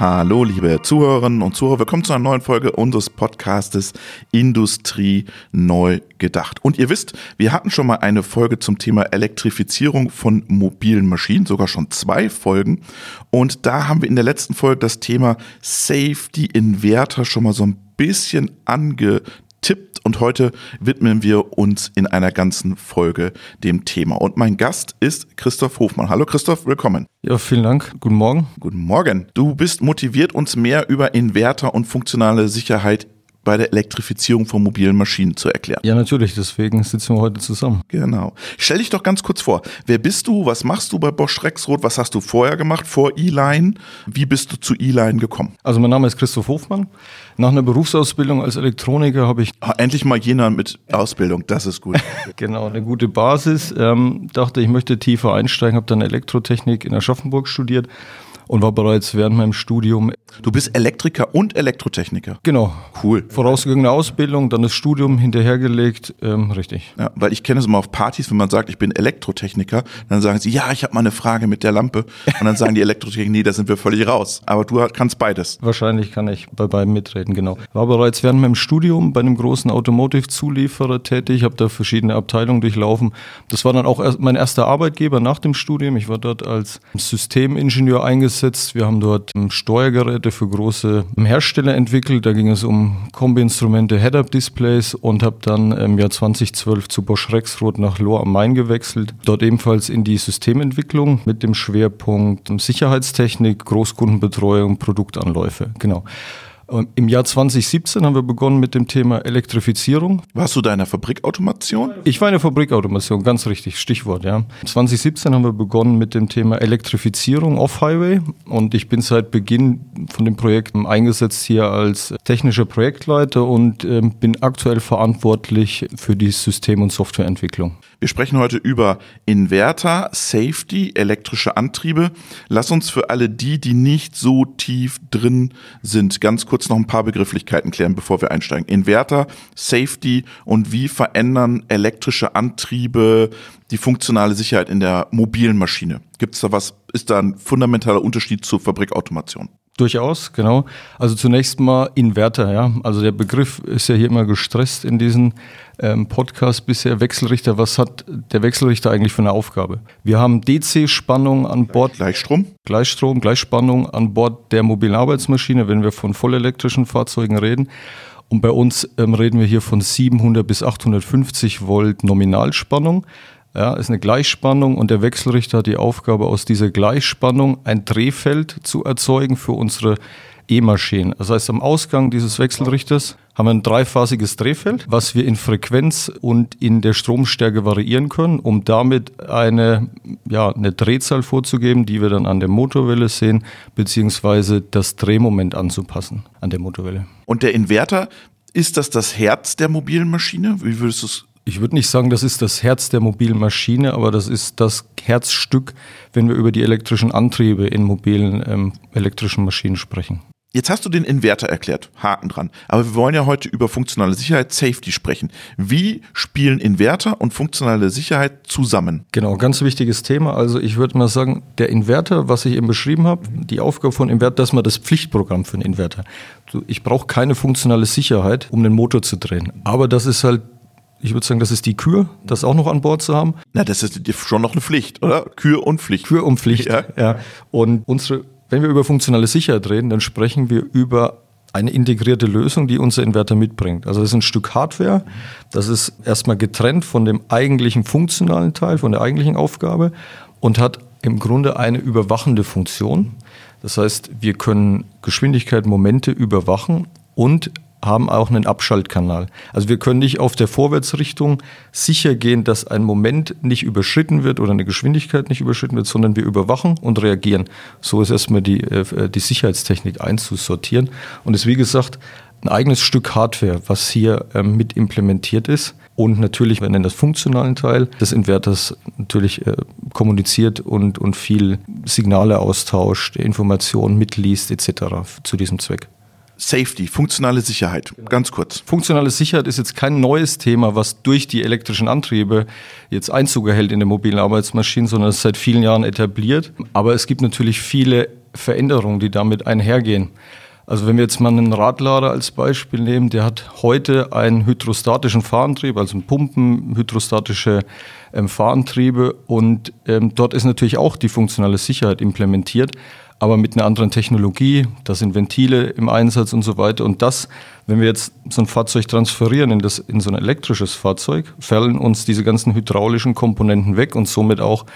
Hallo, liebe Zuhörerinnen und Zuhörer. Willkommen zu einer neuen Folge unseres Podcastes Industrie neu gedacht. Und ihr wisst, wir hatten schon mal eine Folge zum Thema Elektrifizierung von mobilen Maschinen, sogar schon zwei Folgen. Und da haben wir in der letzten Folge das Thema Safety Inverter schon mal so ein bisschen angetippt und heute widmen wir uns in einer ganzen Folge dem Thema. Und mein Gast ist Christoph Hofmann. Hallo Christoph, willkommen. Ja, vielen Dank. Guten Morgen. Guten Morgen. Du bist motiviert, uns mehr über Inverter und funktionale Sicherheit bei der Elektrifizierung von mobilen Maschinen zu erklären. Ja, natürlich, deswegen sitzen wir heute zusammen. Genau. Stell dich doch ganz kurz vor. Wer bist du? Was machst du bei Bosch Rexroth? Was hast du vorher gemacht vor E-Line? Wie bist du zu E-Line gekommen? Also mein Name ist Christoph Hofmann. Nach einer Berufsausbildung als Elektroniker habe ich Ah, endlich mal jener mit Ausbildung, das ist gut. genau eine gute Basis. Ähm, dachte, ich möchte tiefer einsteigen, habe dann Elektrotechnik in Aschaffenburg studiert und war bereits während meinem Studium Du bist Elektriker und Elektrotechniker. genau Cool. vorausgegangene Ausbildung, dann das Studium hinterhergelegt. Ähm, richtig. Ja, weil ich kenne es immer auf Partys, wenn man sagt, ich bin Elektrotechniker, dann sagen sie, ja, ich habe mal eine Frage mit der Lampe. Und dann sagen die Elektrotechniker, nee, da sind wir völlig raus. Aber du kannst beides. Wahrscheinlich kann ich bei beiden mitreden, genau. War bereits während meinem Studium bei einem großen Automotive-Zulieferer tätig, habe da verschiedene Abteilungen durchlaufen. Das war dann auch mein erster Arbeitgeber nach dem Studium. Ich war dort als Systemingenieur eingesetzt. Wir haben dort ähm, Steuergeräte für große Hersteller entwickelt. Da ging es um Kombi-Instrumente, Head-Up-Displays und habe dann im Jahr 2012 zu Bosch Rexroth nach Lohr am Main gewechselt. Dort ebenfalls in die Systementwicklung mit dem Schwerpunkt Sicherheitstechnik, Großkundenbetreuung, Produktanläufe. Genau. Und Im Jahr 2017 haben wir begonnen mit dem Thema Elektrifizierung. Warst du da in der Fabrikautomation? Ich war in der Fabrikautomation, ganz richtig, Stichwort, ja. 2017 haben wir begonnen mit dem Thema Elektrifizierung Off-Highway und ich bin seit Beginn von dem Projekt eingesetzt hier als technischer Projektleiter und ähm, bin aktuell verantwortlich für die System- und Softwareentwicklung. Wir sprechen heute über Inverter, Safety, elektrische Antriebe. Lass uns für alle die, die nicht so tief drin sind, ganz kurz noch ein paar Begrifflichkeiten klären, bevor wir einsteigen. Inverter, Safety und wie verändern elektrische Antriebe die funktionale Sicherheit in der mobilen Maschine? Gibt es da was? Ist da ein fundamentaler Unterschied zur Fabrikautomation? Durchaus, genau. Also zunächst mal Inverter, ja. Also der Begriff ist ja hier immer gestresst in diesem ähm, Podcast bisher. Wechselrichter, was hat der Wechselrichter eigentlich für eine Aufgabe? Wir haben DC-Spannung an Bord, Gleichstrom? Gleichstrom, Gleichspannung an Bord der mobilen Arbeitsmaschine, wenn wir von vollelektrischen Fahrzeugen reden. Und bei uns ähm, reden wir hier von 700 bis 850 Volt Nominalspannung. Ja, ist eine Gleichspannung und der Wechselrichter hat die Aufgabe, aus dieser Gleichspannung ein Drehfeld zu erzeugen für unsere E-Maschinen. Das heißt, am Ausgang dieses Wechselrichters haben wir ein dreiphasiges Drehfeld, was wir in Frequenz und in der Stromstärke variieren können, um damit eine, ja, eine Drehzahl vorzugeben, die wir dann an der Motorwelle sehen, beziehungsweise das Drehmoment anzupassen an der Motorwelle. Und der Inverter, ist das das Herz der mobilen Maschine? Wie würdest du es Ich würde nicht sagen, das ist das Herz der mobilen Maschine, aber das ist das Herzstück, wenn wir über die elektrischen Antriebe in mobilen ähm, elektrischen Maschinen sprechen. Jetzt hast du den Inverter erklärt, Haken dran. Aber wir wollen ja heute über funktionale Sicherheit, Safety sprechen. Wie spielen Inverter und funktionale Sicherheit zusammen? Genau, ganz wichtiges Thema. Also ich würde mal sagen, der Inverter, was ich eben beschrieben habe, die Aufgabe von Inverter, das ist mal das Pflichtprogramm für einen Inverter. Ich brauche keine funktionale Sicherheit, um den Motor zu drehen. Aber das ist halt, ich würde sagen, das ist die Kür, das auch noch an Bord zu haben. Na, das ist schon noch eine Pflicht, oder? Kür und Pflicht. Kür und Pflicht. Ja. Ja. Und unsere, wenn wir über funktionale Sicherheit reden, dann sprechen wir über eine integrierte Lösung, die unser Inverter mitbringt. Also das ist ein Stück Hardware, das ist erstmal getrennt von dem eigentlichen funktionalen Teil, von der eigentlichen Aufgabe und hat im Grunde eine überwachende Funktion. Das heißt, wir können Geschwindigkeit, Momente überwachen und haben auch einen Abschaltkanal. Also wir können nicht auf der Vorwärtsrichtung sicher gehen, dass ein Moment nicht überschritten wird oder eine Geschwindigkeit nicht überschritten wird, sondern wir überwachen und reagieren. So ist erstmal die, äh, die Sicherheitstechnik einzusortieren. Und ist wie gesagt ein eigenes Stück Hardware, was hier ähm, mit implementiert ist. Und natürlich, wir nennen das funktionalen Teil des Inverters, natürlich äh, kommuniziert und, und viel Signale austauscht, Informationen mitliest etc. zu diesem Zweck. Safety, funktionale Sicherheit. Ganz kurz. Funktionale Sicherheit ist jetzt kein neues Thema, was durch die elektrischen Antriebe jetzt Einzug erhält in der mobilen Arbeitsmaschinen, sondern es ist seit vielen Jahren etabliert. Aber es gibt natürlich viele Veränderungen, die damit einhergehen. Also wenn wir jetzt mal einen Radlader als Beispiel nehmen, der hat heute einen hydrostatischen Fahrantrieb, also Pumpen, hydrostatische ähm, Fahrantriebe und ähm, dort ist natürlich auch die funktionale Sicherheit implementiert, aber mit einer anderen Technologie. Da sind Ventile im Einsatz und so weiter. Und das, wenn wir jetzt so ein Fahrzeug transferieren in, das, in so ein elektrisches Fahrzeug, fallen uns diese ganzen hydraulischen Komponenten weg und somit auch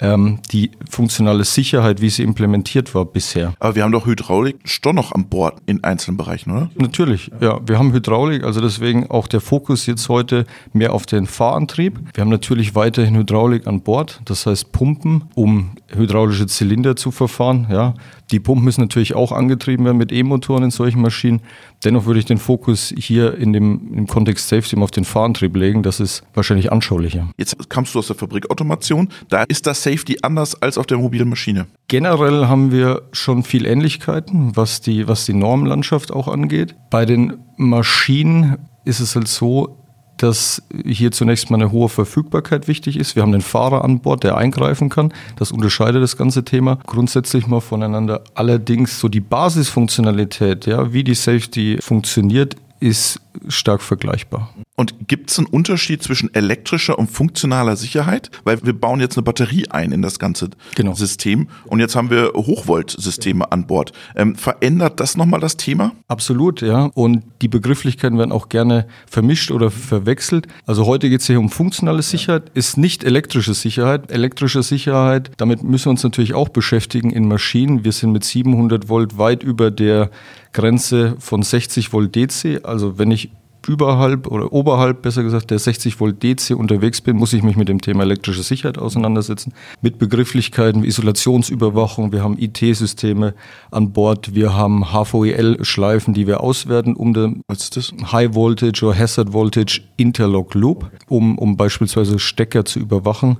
ähm, die funktionale Sicherheit, wie sie implementiert war bisher. Aber wir haben doch Hydraulik schon noch an Bord in einzelnen Bereichen, oder? Natürlich, ja. Wir haben Hydraulik, also deswegen auch der Fokus jetzt heute mehr auf den Fahrantrieb. Wir haben natürlich weiterhin Hydraulik an Bord, das heißt Pumpen, um hydraulische Zylinder zu verfahren. Ja. Die Pumpen müssen natürlich auch angetrieben werden mit E-Motoren in solchen Maschinen. Dennoch würde ich den Fokus hier in dem im Kontext Safety auf den Fahrantrieb legen. Das ist wahrscheinlich anschaulicher. Jetzt kamst du aus der Fabrikautomation. Da ist das Safety anders als auf der mobilen Maschine. Generell haben wir schon viel Ähnlichkeiten, was die, was die Normlandschaft auch angeht. Bei den Maschinen ist es halt so, dass hier zunächst mal eine hohe Verfügbarkeit wichtig ist. Wir haben den Fahrer an Bord, der eingreifen kann. Das unterscheidet das ganze Thema grundsätzlich mal voneinander. Allerdings so die Basisfunktionalität, ja, wie die Safety funktioniert, ist stark vergleichbar. Und gibt es einen Unterschied zwischen elektrischer und funktionaler Sicherheit? Weil wir bauen jetzt eine Batterie ein in das ganze genau. System und jetzt haben wir Hochvoltsysteme an Bord. Ähm, verändert das nochmal das Thema? Absolut, ja. Und die Begrifflichkeiten werden auch gerne vermischt oder verwechselt. Also heute geht es hier um funktionale Sicherheit, ist nicht elektrische Sicherheit. Elektrische Sicherheit, damit müssen wir uns natürlich auch beschäftigen in Maschinen. Wir sind mit 700 Volt weit über der Grenze von 60 Volt DC. Also wenn ich überhalb oder oberhalb, besser gesagt, der 60 Volt DC unterwegs bin, muss ich mich mit dem Thema elektrische Sicherheit auseinandersetzen. Mit Begrifflichkeiten wie Isolationsüberwachung. Wir haben IT-Systeme an Bord. Wir haben HVEL-Schleifen, die wir auswerten, um den High Voltage oder Hazard Voltage Interlock Loop, um, um beispielsweise Stecker zu überwachen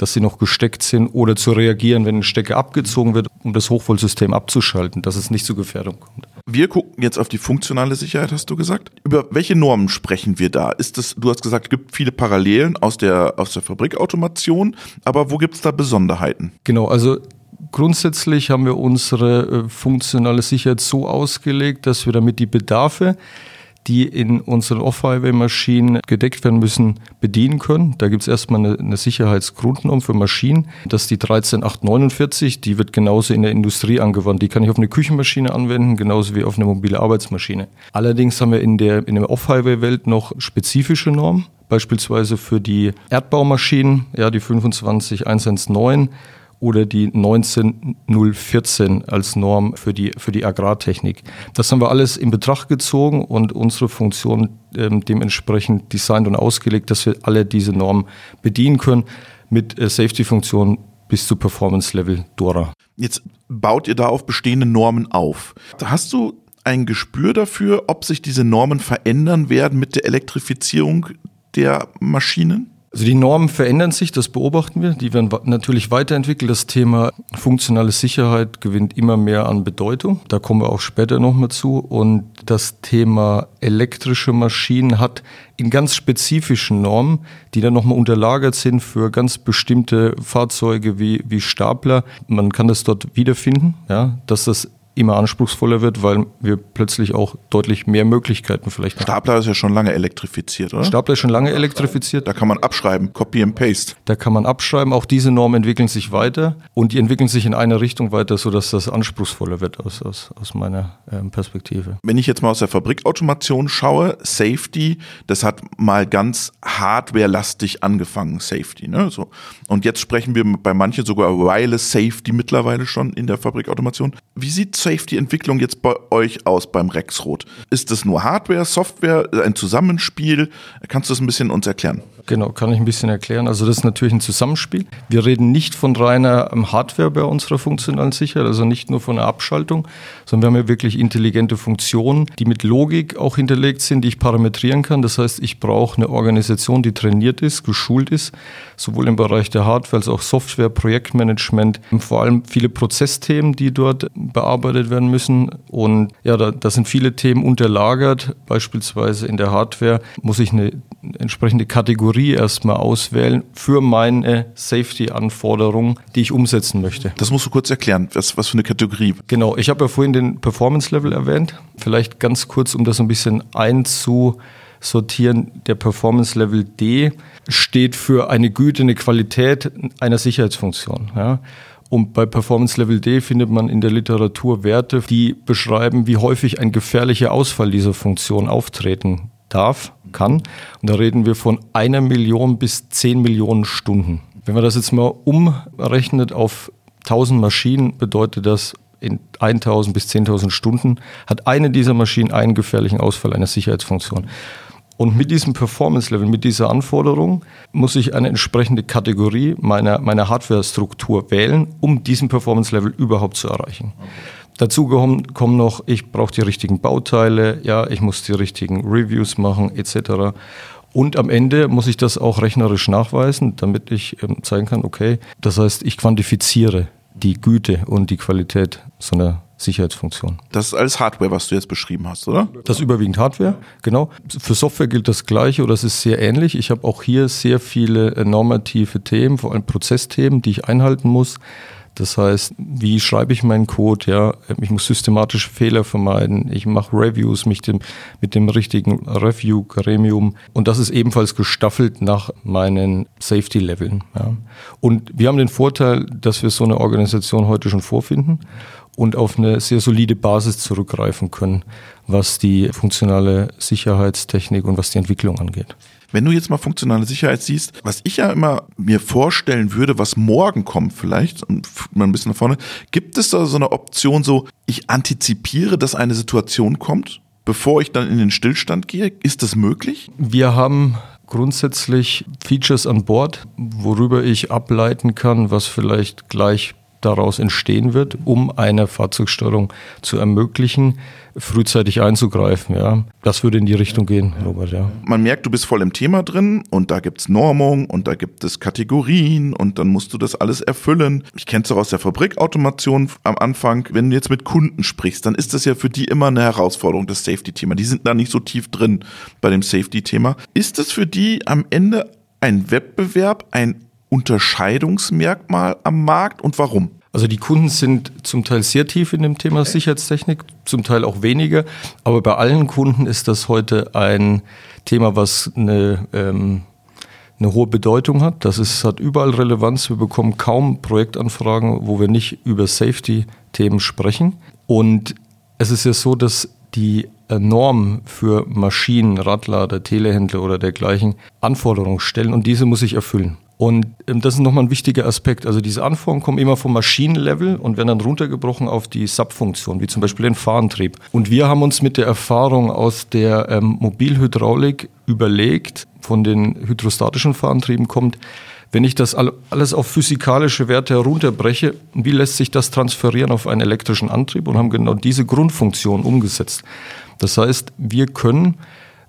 dass sie noch gesteckt sind oder zu reagieren, wenn ein Stecker abgezogen wird, um das Hochvoltsystem abzuschalten, dass es nicht zu Gefährdung kommt. Wir gucken jetzt auf die funktionale Sicherheit, hast du gesagt. Über welche Normen sprechen wir da? Ist das, du hast gesagt, es gibt viele Parallelen aus der, aus der Fabrikautomation, aber wo gibt es da Besonderheiten? Genau, also grundsätzlich haben wir unsere äh, funktionale Sicherheit so ausgelegt, dass wir damit die Bedarfe die in unseren Off-Highway-Maschinen gedeckt werden müssen, bedienen können. Da gibt es erstmal eine, eine Sicherheitsgrundnorm für Maschinen. Das ist die 13849. Die wird genauso in der Industrie angewandt. Die kann ich auf eine Küchenmaschine anwenden, genauso wie auf eine mobile Arbeitsmaschine. Allerdings haben wir in der, in der Off-Highway-Welt noch spezifische Normen beispielsweise für die Erdbaumaschinen, ja, die 25119 oder die 19014 als Norm für die, für die Agrartechnik. Das haben wir alles in Betracht gezogen und unsere Funktion ähm, dementsprechend designt und ausgelegt, dass wir alle diese Normen bedienen können mit äh, Safety-Funktionen bis zu Performance-Level Dora. Jetzt baut ihr da auf bestehende Normen auf. Hast du ein Gespür dafür, ob sich diese Normen verändern werden mit der Elektrifizierung der Maschinen? Also die Normen verändern sich, das beobachten wir. Die werden natürlich weiterentwickelt. Das Thema funktionale Sicherheit gewinnt immer mehr an Bedeutung. Da kommen wir auch später nochmal zu. Und das Thema elektrische Maschinen hat in ganz spezifischen Normen, die dann nochmal unterlagert sind für ganz bestimmte Fahrzeuge wie, wie Stapler. Man kann das dort wiederfinden, ja, dass das immer anspruchsvoller wird, weil wir plötzlich auch deutlich mehr Möglichkeiten vielleicht haben. Stapler ist ja schon lange elektrifiziert, oder? Stapler ist schon lange elektrifiziert. Da kann man abschreiben, Copy and Paste. Da kann man abschreiben. Auch diese Normen entwickeln sich weiter und die entwickeln sich in eine Richtung weiter, sodass das anspruchsvoller wird aus, aus, aus meiner ähm, Perspektive. Wenn ich jetzt mal aus der Fabrikautomation schaue, Safety, das hat mal ganz hardwarelastig angefangen, Safety. Ne? So. Und jetzt sprechen wir bei manchen sogar Wireless Safety mittlerweile schon in der Fabrikautomation. Wie sieht Safety-Entwicklung jetzt bei euch aus beim Rexroth? Ist das nur Hardware, Software, ein Zusammenspiel? Kannst du das ein bisschen uns erklären? Genau, kann ich ein bisschen erklären. Also das ist natürlich ein Zusammenspiel. Wir reden nicht von reiner ähm, Hardware bei unserer funktionalen Sicherheit, also nicht nur von einer Abschaltung, sondern wir haben ja wirklich intelligente Funktionen, die mit Logik auch hinterlegt sind, die ich parametrieren kann. Das heißt, ich brauche eine Organisation, die trainiert ist, geschult ist, sowohl im Bereich der Hardware als auch Software, Projektmanagement, vor allem viele Prozessthemen, die dort bearbeitet werden müssen. Und ja, da, da sind viele Themen unterlagert. Beispielsweise in der Hardware muss ich eine entsprechende Kategorie erstmal auswählen für meine Safety-Anforderungen, die ich umsetzen möchte. Das musst du kurz erklären. Was, was für eine Kategorie? Genau, ich habe ja vorhin den Performance-Level erwähnt. Vielleicht ganz kurz, um das ein bisschen einzusortieren. Der Performance-Level D steht für eine Güte, eine Qualität einer Sicherheitsfunktion. Ja. Und bei Performance Level D findet man in der Literatur Werte, die beschreiben, wie häufig ein gefährlicher Ausfall dieser Funktion auftreten darf, kann. Und da reden wir von einer Million bis zehn Millionen Stunden. Wenn man das jetzt mal umrechnet auf 1000 Maschinen, bedeutet das in 1000 bis 10.000 Stunden hat eine dieser Maschinen einen gefährlichen Ausfall einer Sicherheitsfunktion. Und mit diesem Performance-Level, mit dieser Anforderung, muss ich eine entsprechende Kategorie meiner, meiner Hardware-Struktur wählen, um diesen Performance-Level überhaupt zu erreichen. Okay. Dazu kommen, kommen noch, ich brauche die richtigen Bauteile, ja, ich muss die richtigen Reviews machen, etc. Und am Ende muss ich das auch rechnerisch nachweisen, damit ich ähm, zeigen kann, okay, das heißt, ich quantifiziere die Güte und die Qualität so einer Sicherheitsfunktion. Das ist alles Hardware, was du jetzt beschrieben hast, oder? Das ist überwiegend Hardware, genau. Für Software gilt das Gleiche oder es ist sehr ähnlich. Ich habe auch hier sehr viele äh, normative Themen, vor allem Prozessthemen, die ich einhalten muss. Das heißt, wie schreibe ich meinen Code? Ja, ich muss systematische Fehler vermeiden. Ich mache Reviews mit dem, mit dem richtigen Review-Gremium. Und das ist ebenfalls gestaffelt nach meinen Safety-Leveln. Ja. Und wir haben den Vorteil, dass wir so eine Organisation heute schon vorfinden und auf eine sehr solide Basis zurückgreifen können, was die funktionale Sicherheitstechnik und was die Entwicklung angeht. Wenn du jetzt mal funktionale Sicherheit siehst, was ich ja immer mir vorstellen würde, was morgen kommt vielleicht, und mal ein bisschen nach vorne, gibt es da so eine Option so, ich antizipiere, dass eine Situation kommt, bevor ich dann in den Stillstand gehe? Ist das möglich? Wir haben grundsätzlich Features an Bord, worüber ich ableiten kann, was vielleicht gleich daraus entstehen wird, um eine Fahrzeugsteuerung zu ermöglichen, frühzeitig einzugreifen. Ja, das würde in die Richtung gehen, Robert. Ja. Man merkt, du bist voll im Thema drin und da gibt es Normung und da gibt es Kategorien und dann musst du das alles erfüllen. Ich kenne es auch aus der Fabrikautomation am Anfang. Wenn du jetzt mit Kunden sprichst, dann ist das ja für die immer eine Herausforderung, das Safety-Thema. Die sind da nicht so tief drin bei dem Safety-Thema. Ist es für die am Ende ein Wettbewerb, ein Unterscheidungsmerkmal am Markt und warum? Also die Kunden sind zum Teil sehr tief in dem Thema Sicherheitstechnik, zum Teil auch weniger. Aber bei allen Kunden ist das heute ein Thema, was eine, ähm, eine hohe Bedeutung hat. Das ist, hat überall Relevanz. Wir bekommen kaum Projektanfragen, wo wir nicht über Safety-Themen sprechen. Und es ist ja so, dass die Norm für Maschinen, Radlader, Telehändler oder dergleichen Anforderungen stellen und diese muss ich erfüllen. Und ähm, das ist nochmal ein wichtiger Aspekt. Also diese Anforderungen kommen immer vom Maschinenlevel und werden dann runtergebrochen auf die Subfunktion, wie zum Beispiel den Fahrantrieb. Und wir haben uns mit der Erfahrung aus der ähm, Mobilhydraulik überlegt, von den hydrostatischen Fahrantrieben kommt, wenn ich das alles auf physikalische Werte herunterbreche, wie lässt sich das transferieren auf einen elektrischen Antrieb und haben genau diese Grundfunktion umgesetzt. Das heißt, wir können,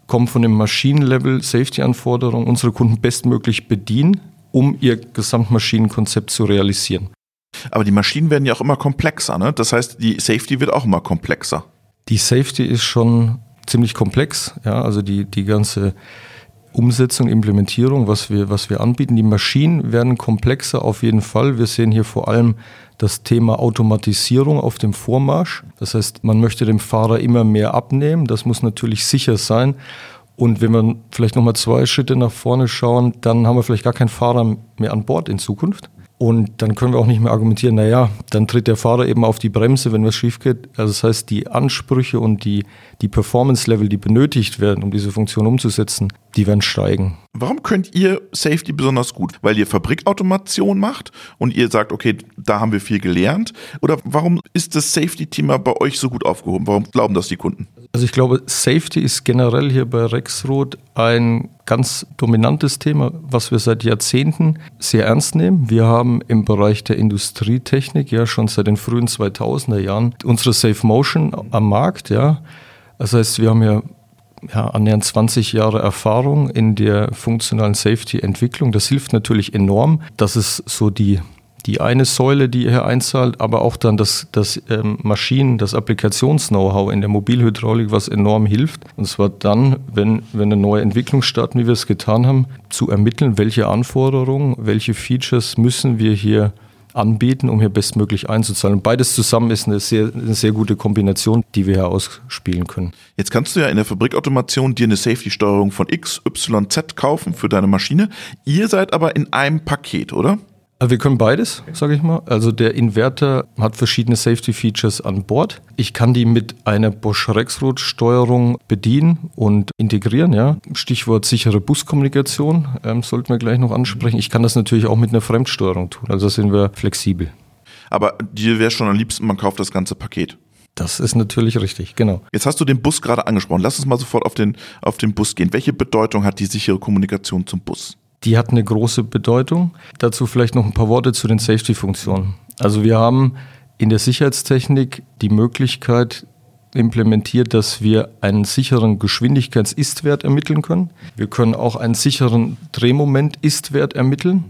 kommen von dem Maschinenlevel Safety-Anforderungen unsere Kunden bestmöglich bedienen, um ihr Gesamtmaschinenkonzept zu realisieren. Aber die Maschinen werden ja auch immer komplexer, ne? Das heißt, die Safety wird auch immer komplexer. Die Safety ist schon ziemlich komplex, ja, also die, die ganze Umsetzung, Implementierung, was wir, was wir anbieten. Die Maschinen werden komplexer auf jeden Fall. Wir sehen hier vor allem das Thema Automatisierung auf dem Vormarsch. Das heißt, man möchte dem Fahrer immer mehr abnehmen. Das muss natürlich sicher sein. Und wenn wir vielleicht nochmal zwei Schritte nach vorne schauen, dann haben wir vielleicht gar keinen Fahrer mehr an Bord in Zukunft. Und dann können wir auch nicht mehr argumentieren, naja, dann tritt der Fahrer eben auf die Bremse, wenn was schief geht. Also das heißt, die Ansprüche und die, die Performance-Level, die benötigt werden, um diese Funktion umzusetzen, die werden steigen. Warum könnt ihr Safety besonders gut? Weil ihr Fabrikautomation macht und ihr sagt, okay, da haben wir viel gelernt? Oder warum ist das Safety-Thema bei euch so gut aufgehoben? Warum glauben das die Kunden? Also ich glaube, Safety ist generell hier bei Rexroth ein ganz dominantes Thema, was wir seit Jahrzehnten sehr ernst nehmen. Wir haben im Bereich der Industrietechnik ja schon seit den frühen 2000er Jahren unsere Safe Motion am Markt. Ja. Das heißt, wir haben ja ja, annähernd 20 Jahre Erfahrung in der funktionalen Safety-Entwicklung. Das hilft natürlich enorm. Das ist so die die eine Säule, die hier einzahlt, aber auch dann das, das ähm, Maschinen-, das Applikations-Know-how in der Mobilhydraulik, was enorm hilft. Und zwar dann, wenn, wenn eine neue Entwicklung starten, wie wir es getan haben, zu ermitteln, welche Anforderungen, welche Features müssen wir hier anbieten, um hier bestmöglich einzuzahlen. Und beides zusammen ist eine sehr, eine sehr gute Kombination, die wir hier ausspielen können. Jetzt kannst du ja in der Fabrikautomation dir eine Safety-Steuerung von X, Y, Z kaufen für deine Maschine. Ihr seid aber in einem Paket, oder? Also wir können beides, sage ich mal. Also der Inverter hat verschiedene Safety Features an Bord. Ich kann die mit einer Bosch Rexroth Steuerung bedienen und integrieren. Ja. Stichwort sichere Buskommunikation ähm, sollten wir gleich noch ansprechen. Ich kann das natürlich auch mit einer Fremdsteuerung tun. Also sind wir flexibel. Aber dir wäre schon am liebsten, man kauft das ganze Paket. Das ist natürlich richtig, genau. Jetzt hast du den Bus gerade angesprochen. Lass uns mal sofort auf den, auf den Bus gehen. Welche Bedeutung hat die sichere Kommunikation zum Bus? Die hat eine große Bedeutung. Dazu vielleicht noch ein paar Worte zu den Safety-Funktionen. Also wir haben in der Sicherheitstechnik die Möglichkeit implementiert, dass wir einen sicheren Geschwindigkeits-Ist-Wert ermitteln können. Wir können auch einen sicheren Drehmoment-Ist-Wert ermitteln.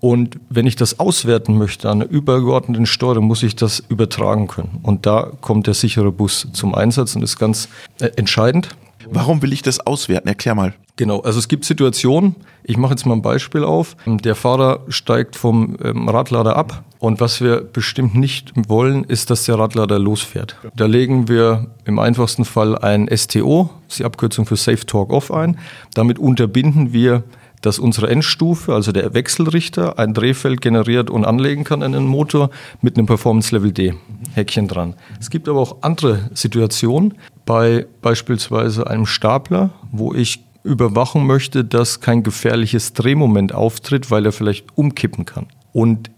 Und wenn ich das auswerten möchte an einer übergeordneten Steuerung, muss ich das übertragen können. Und da kommt der sichere Bus zum Einsatz und ist ganz äh, entscheidend. Warum will ich das auswerten? Erklär mal. Genau, also es gibt Situationen, ich mache jetzt mal ein Beispiel auf. Der Fahrer steigt vom ähm, Radlader ab und was wir bestimmt nicht wollen, ist, dass der Radlader losfährt. Da legen wir im einfachsten Fall ein STO, das ist die Abkürzung für Safe Talk Off ein. Damit unterbinden wir dass unsere Endstufe, also der Wechselrichter, ein Drehfeld generiert und anlegen kann an den Motor mit einem Performance Level D Häkchen dran. Es gibt aber auch andere Situationen, bei beispielsweise einem Stapler, wo ich überwachen möchte, dass kein gefährliches Drehmoment auftritt, weil er vielleicht umkippen kann. Und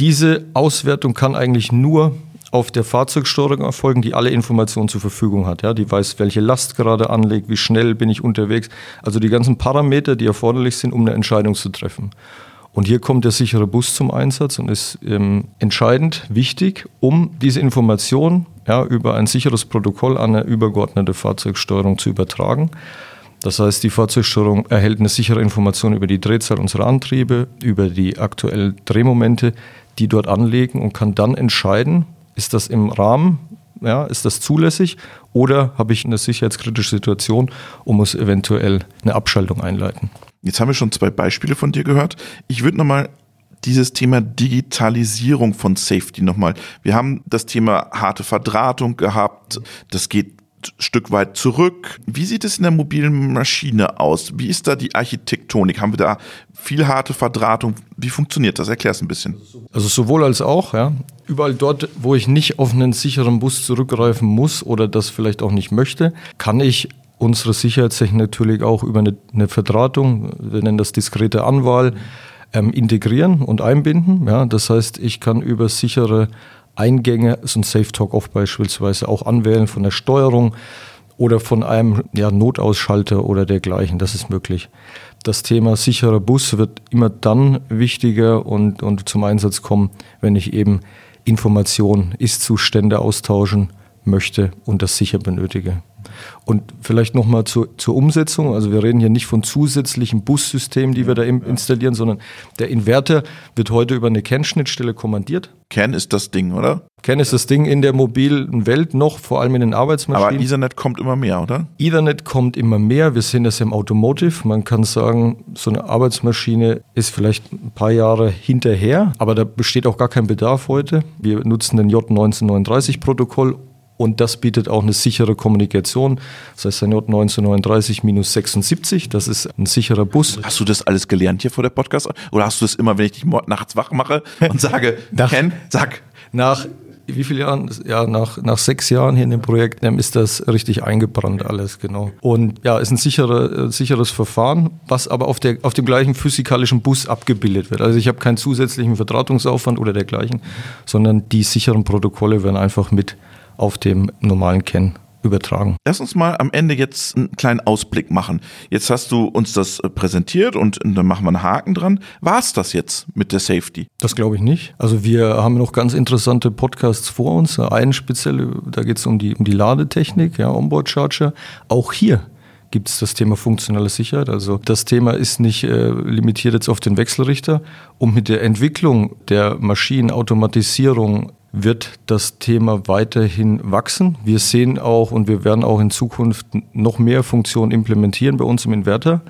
diese Auswertung kann eigentlich nur auf der Fahrzeugsteuerung erfolgen, die alle Informationen zur Verfügung hat. Ja, die weiß, welche Last gerade anlegt, wie schnell bin ich unterwegs. Also die ganzen Parameter, die erforderlich sind, um eine Entscheidung zu treffen. Und hier kommt der sichere Bus zum Einsatz und ist ähm, entscheidend wichtig, um diese Information ja, über ein sicheres Protokoll an eine übergeordnete Fahrzeugsteuerung zu übertragen. Das heißt, die Fahrzeugsteuerung erhält eine sichere Information über die Drehzahl unserer Antriebe, über die aktuellen Drehmomente, die dort anlegen und kann dann entscheiden, ist das im Rahmen, ja, ist das zulässig oder habe ich eine sicherheitskritische Situation und muss eventuell eine Abschaltung einleiten. Jetzt haben wir schon zwei Beispiele von dir gehört. Ich würde nochmal dieses Thema Digitalisierung von Safety nochmal. Wir haben das Thema harte Verdrahtung gehabt. Das geht Stück weit zurück. Wie sieht es in der mobilen Maschine aus? Wie ist da die Architektonik? Haben wir da viel harte Verdrahtung? Wie funktioniert das? Erklär es ein bisschen. Also sowohl als auch, ja. Überall dort, wo ich nicht auf einen sicheren Bus zurückgreifen muss oder das vielleicht auch nicht möchte, kann ich unsere Sicherheitstechnik natürlich auch über eine, eine Verdrahtung, wir nennen das diskrete Anwahl, ähm, integrieren und einbinden. Ja, das heißt, ich kann über sichere Eingänge, so ein Safe Talk Off beispielsweise, auch anwählen von der Steuerung oder von einem ja, Notausschalter oder dergleichen. Das ist möglich. Das Thema sicherer Bus wird immer dann wichtiger und, und zum Einsatz kommen, wenn ich eben Informationen, Ist-Zustände austauschen möchte und das sicher benötige. Und vielleicht nochmal zur, zur Umsetzung. Also wir reden hier nicht von zusätzlichen Bussystemen, die wir da installieren, sondern der Inverter wird heute über eine Kernschnittstelle kommandiert. Kern ist das Ding, oder? Kern ist das Ding in der mobilen Welt noch, vor allem in den Arbeitsmaschinen. Aber Ethernet kommt immer mehr, oder? Ethernet kommt immer mehr. Wir sehen das im Automotive. Man kann sagen, so eine Arbeitsmaschine ist vielleicht ein paar Jahre hinterher, aber da besteht auch gar kein Bedarf heute. Wir nutzen den J1939-Protokoll und das bietet auch eine sichere Kommunikation. Das heißt, ein J1939-76, das ist ein sicherer Bus. Hast du das alles gelernt hier vor der Podcast? Oder hast du das immer, wenn ich dich nachts wach mache und sage, nach, Ken, sag. Nach wie viele Jahren? Ja, nach, nach sechs Jahren hier in dem Projekt ist das richtig eingebrannt alles, genau. Und ja, ist ein sichere, äh, sicheres Verfahren, was aber auf, der, auf dem gleichen physikalischen Bus abgebildet wird. Also ich habe keinen zusätzlichen Verdrahtungsaufwand oder dergleichen, sondern die sicheren Protokolle werden einfach mit auf dem normalen Ken übertragen. Lass uns mal am Ende jetzt einen kleinen Ausblick machen. Jetzt hast du uns das äh, präsentiert und dann machen wir einen Haken dran. War es das jetzt mit der Safety? Das glaube ich nicht. Also wir haben noch ganz interessante Podcasts vor uns. Einen speziell, da geht es um die, um die Ladetechnik, ja, Onboard Charger. Auch hier gibt es das Thema funktionale Sicherheit. Also das Thema ist nicht äh, limitiert jetzt auf den Wechselrichter. Und mit der Entwicklung der Maschinenautomatisierung wird das Thema weiterhin wachsen. Wir sehen auch und wir werden auch in Zukunft noch mehr Funktionen implementieren bei uns im Inverter,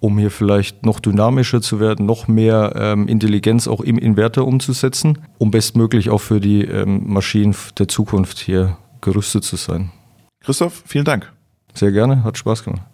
um hier vielleicht noch dynamischer zu werden, noch mehr ähm, Intelligenz auch im Inverter umzusetzen, um bestmöglich auch für die ähm, Maschinen der Zukunft hier gerüstet zu sein. Christoph, vielen Dank. Sehr gerne, hat Spaß gemacht.